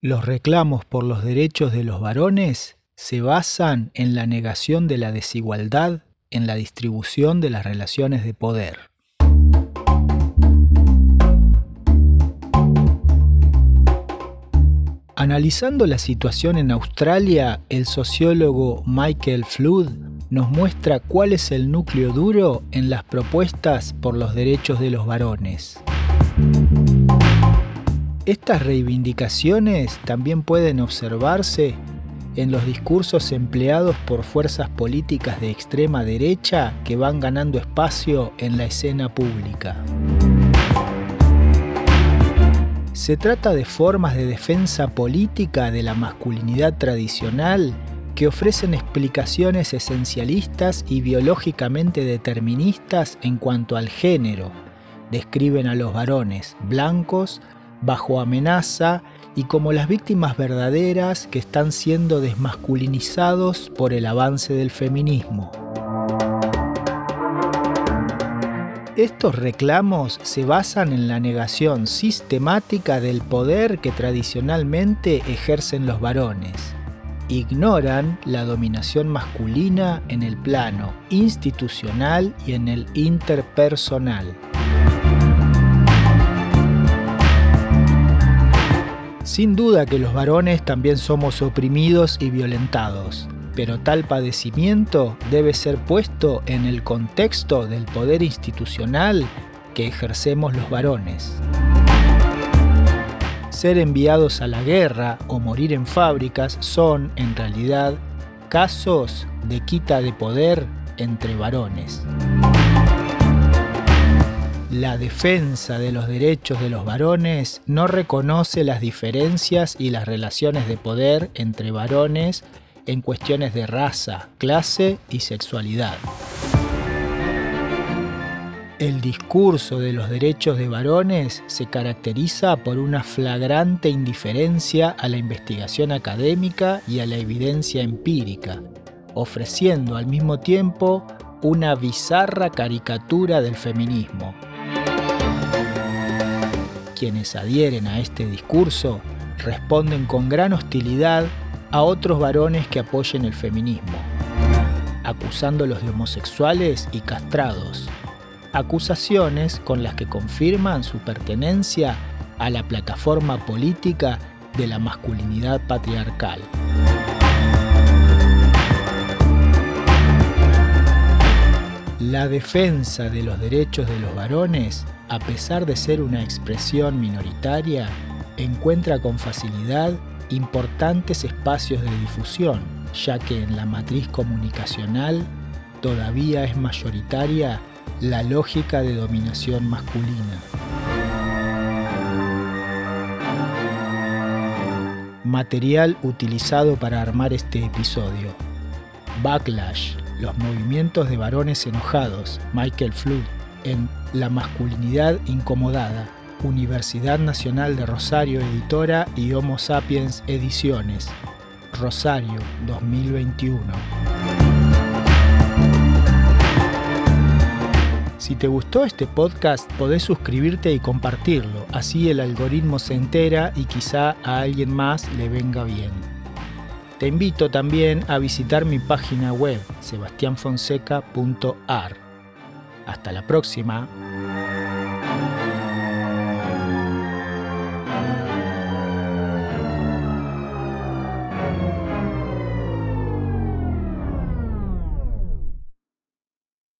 Los reclamos por los derechos de los varones se basan en la negación de la desigualdad en la distribución de las relaciones de poder. Analizando la situación en Australia, el sociólogo Michael Flood nos muestra cuál es el núcleo duro en las propuestas por los derechos de los varones. Estas reivindicaciones también pueden observarse en los discursos empleados por fuerzas políticas de extrema derecha que van ganando espacio en la escena pública. Se trata de formas de defensa política de la masculinidad tradicional que ofrecen explicaciones esencialistas y biológicamente deterministas en cuanto al género. Describen a los varones blancos bajo amenaza y como las víctimas verdaderas que están siendo desmasculinizados por el avance del feminismo. Estos reclamos se basan en la negación sistemática del poder que tradicionalmente ejercen los varones. Ignoran la dominación masculina en el plano institucional y en el interpersonal. Sin duda que los varones también somos oprimidos y violentados, pero tal padecimiento debe ser puesto en el contexto del poder institucional que ejercemos los varones. Ser enviados a la guerra o morir en fábricas son, en realidad, casos de quita de poder entre varones. La defensa de los derechos de los varones no reconoce las diferencias y las relaciones de poder entre varones en cuestiones de raza, clase y sexualidad. El discurso de los derechos de varones se caracteriza por una flagrante indiferencia a la investigación académica y a la evidencia empírica, ofreciendo al mismo tiempo una bizarra caricatura del feminismo, quienes adhieren a este discurso responden con gran hostilidad a otros varones que apoyen el feminismo, acusándolos de homosexuales y castrados, acusaciones con las que confirman su pertenencia a la plataforma política de la masculinidad patriarcal. La defensa de los derechos de los varones a pesar de ser una expresión minoritaria, encuentra con facilidad importantes espacios de difusión, ya que en la matriz comunicacional todavía es mayoritaria la lógica de dominación masculina. Material utilizado para armar este episodio. Backlash, los movimientos de varones enojados, Michael Flood, en La masculinidad incomodada, Universidad Nacional de Rosario Editora y Homo Sapiens Ediciones, Rosario 2021. Si te gustó este podcast, podés suscribirte y compartirlo, así el algoritmo se entera y quizá a alguien más le venga bien. Te invito también a visitar mi página web sebastianfonseca.ar hasta la próxima.